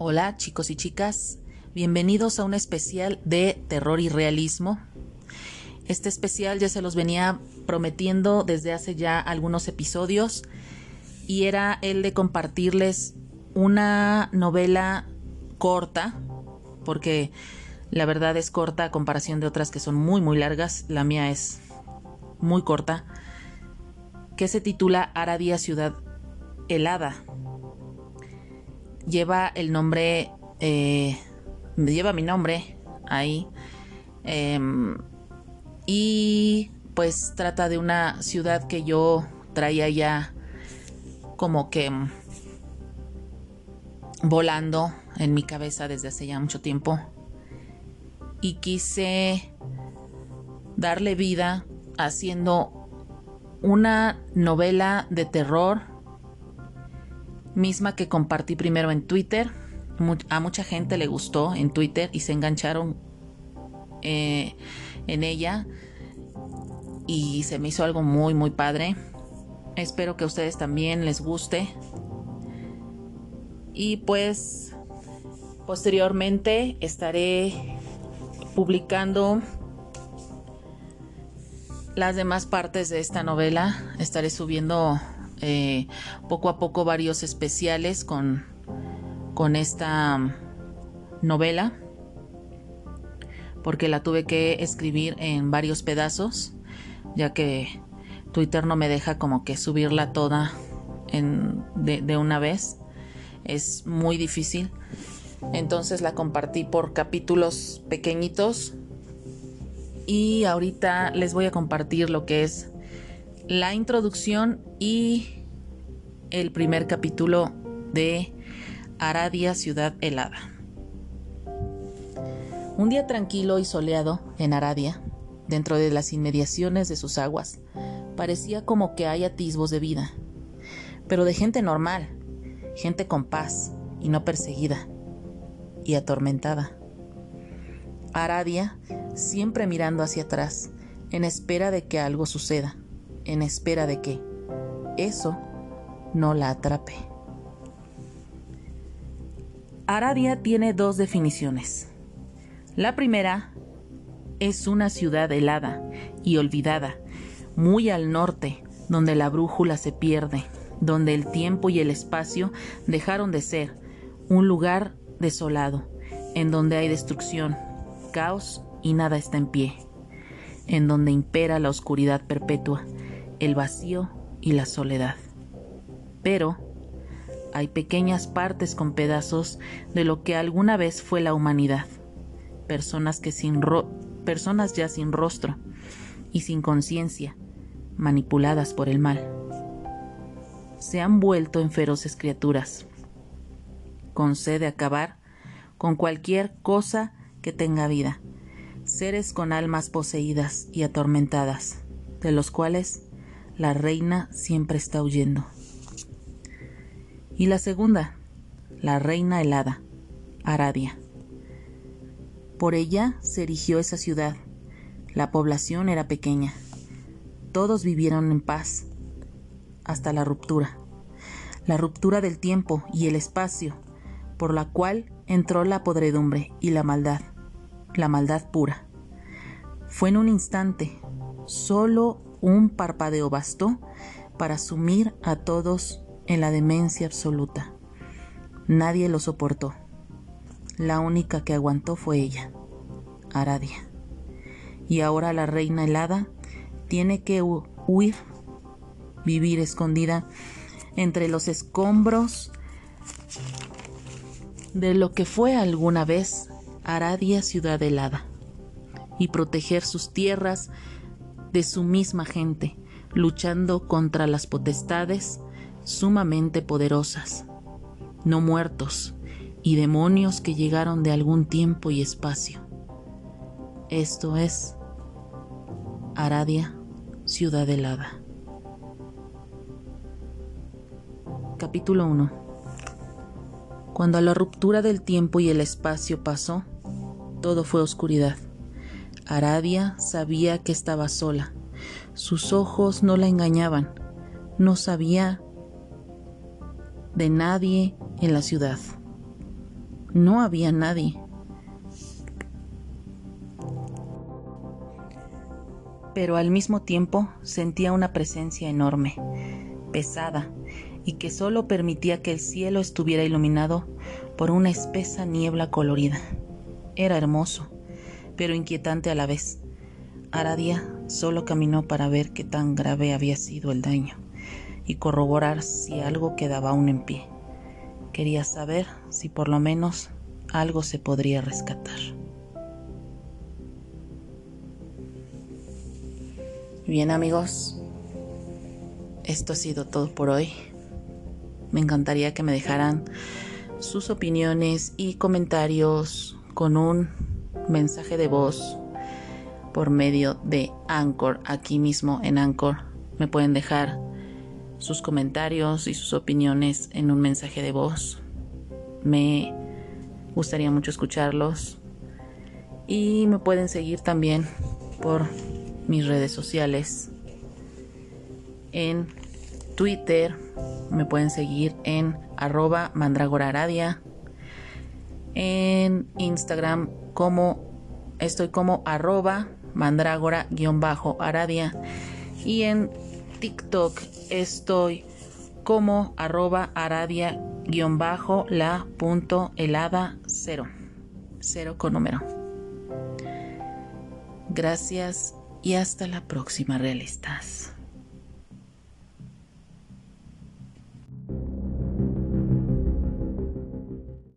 Hola chicos y chicas, bienvenidos a un especial de terror y realismo. Este especial ya se los venía prometiendo desde hace ya algunos episodios y era el de compartirles una novela corta, porque la verdad es corta a comparación de otras que son muy muy largas, la mía es muy corta, que se titula Aradia Ciudad Helada lleva el nombre, eh, lleva mi nombre ahí. Em, y pues trata de una ciudad que yo traía ya como que volando en mi cabeza desde hace ya mucho tiempo. Y quise darle vida haciendo una novela de terror misma que compartí primero en Twitter. A mucha gente le gustó en Twitter y se engancharon eh, en ella y se me hizo algo muy muy padre. Espero que a ustedes también les guste. Y pues posteriormente estaré publicando las demás partes de esta novela. Estaré subiendo eh, poco a poco varios especiales con, con esta novela porque la tuve que escribir en varios pedazos ya que Twitter no me deja como que subirla toda en, de, de una vez. Es muy difícil. Entonces la compartí por capítulos pequeñitos. Y ahorita les voy a compartir lo que es la introducción y el primer capítulo de Aradia, ciudad helada. Un día tranquilo y soleado en Aradia, dentro de las inmediaciones de sus aguas, parecía como que hay atisbos de vida, pero de gente normal, gente con paz y no perseguida y atormentada. Aradia siempre mirando hacia atrás, en espera de que algo suceda en espera de que eso no la atrape. Aradia tiene dos definiciones. La primera es una ciudad helada y olvidada, muy al norte, donde la brújula se pierde, donde el tiempo y el espacio dejaron de ser, un lugar desolado, en donde hay destrucción, caos y nada está en pie, en donde impera la oscuridad perpetua, el vacío y la soledad. Pero hay pequeñas partes con pedazos de lo que alguna vez fue la humanidad, personas que sin personas ya sin rostro y sin conciencia, manipuladas por el mal. Se han vuelto en feroces criaturas, con sed de acabar con cualquier cosa que tenga vida, seres con almas poseídas y atormentadas, de los cuales la reina siempre está huyendo. Y la segunda, la reina helada, Aradia. Por ella se erigió esa ciudad. La población era pequeña. Todos vivieron en paz hasta la ruptura. La ruptura del tiempo y el espacio, por la cual entró la podredumbre y la maldad, la maldad pura. Fue en un instante, solo un parpadeo bastó para sumir a todos en la demencia absoluta. Nadie lo soportó. La única que aguantó fue ella, Aradia. Y ahora la reina helada tiene que huir, vivir escondida entre los escombros de lo que fue alguna vez Aradia ciudad helada y proteger sus tierras de su misma gente, luchando contra las potestades sumamente poderosas, no muertos, y demonios que llegaron de algún tiempo y espacio. Esto es Aradia, ciudad helada. Capítulo 1 Cuando la ruptura del tiempo y el espacio pasó, todo fue oscuridad. Aradia sabía que estaba sola. Sus ojos no la engañaban. No sabía de nadie en la ciudad. no había nadie. Pero al mismo tiempo sentía una presencia enorme, pesada, y que solo permitía que el cielo estuviera iluminado por una espesa niebla colorida. Era hermoso, pero inquietante a la vez. Aradia solo caminó para ver qué tan grave había sido el daño y corroborar si algo quedaba aún en pie. Quería saber si por lo menos algo se podría rescatar. Bien amigos, esto ha sido todo por hoy. Me encantaría que me dejaran sus opiniones y comentarios con un mensaje de voz por medio de Anchor. Aquí mismo en Anchor me pueden dejar sus comentarios y sus opiniones en un mensaje de voz. Me gustaría mucho escucharlos. Y me pueden seguir también por mis redes sociales. En Twitter me pueden seguir en arroba mandragoraradia. En Instagram como estoy como arroba mandragora-aradia. Y en TikTok estoy como arroba aradia guion bajo la punto helada cero. Cero con número. Gracias y hasta la próxima, realistas.